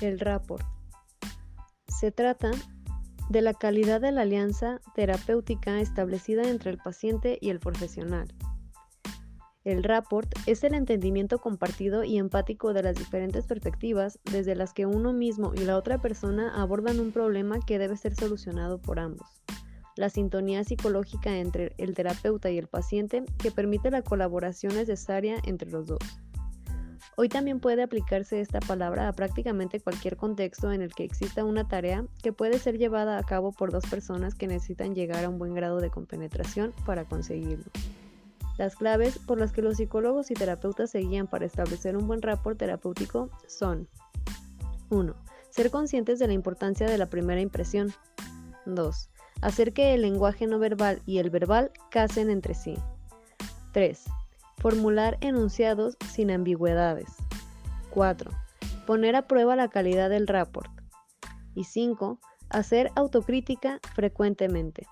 El rapport. Se trata de la calidad de la alianza terapéutica establecida entre el paciente y el profesional. El rapport es el entendimiento compartido y empático de las diferentes perspectivas desde las que uno mismo y la otra persona abordan un problema que debe ser solucionado por ambos. La sintonía psicológica entre el terapeuta y el paciente que permite la colaboración necesaria entre los dos. Hoy también puede aplicarse esta palabra a prácticamente cualquier contexto en el que exista una tarea que puede ser llevada a cabo por dos personas que necesitan llegar a un buen grado de compenetración para conseguirlo. Las claves por las que los psicólogos y terapeutas se guían para establecer un buen rapport terapéutico son 1. Ser conscientes de la importancia de la primera impresión. 2. Hacer que el lenguaje no verbal y el verbal casen entre sí. 3. Formular enunciados sin ambigüedades. 4. Poner a prueba la calidad del rapport. Y 5. Hacer autocrítica frecuentemente.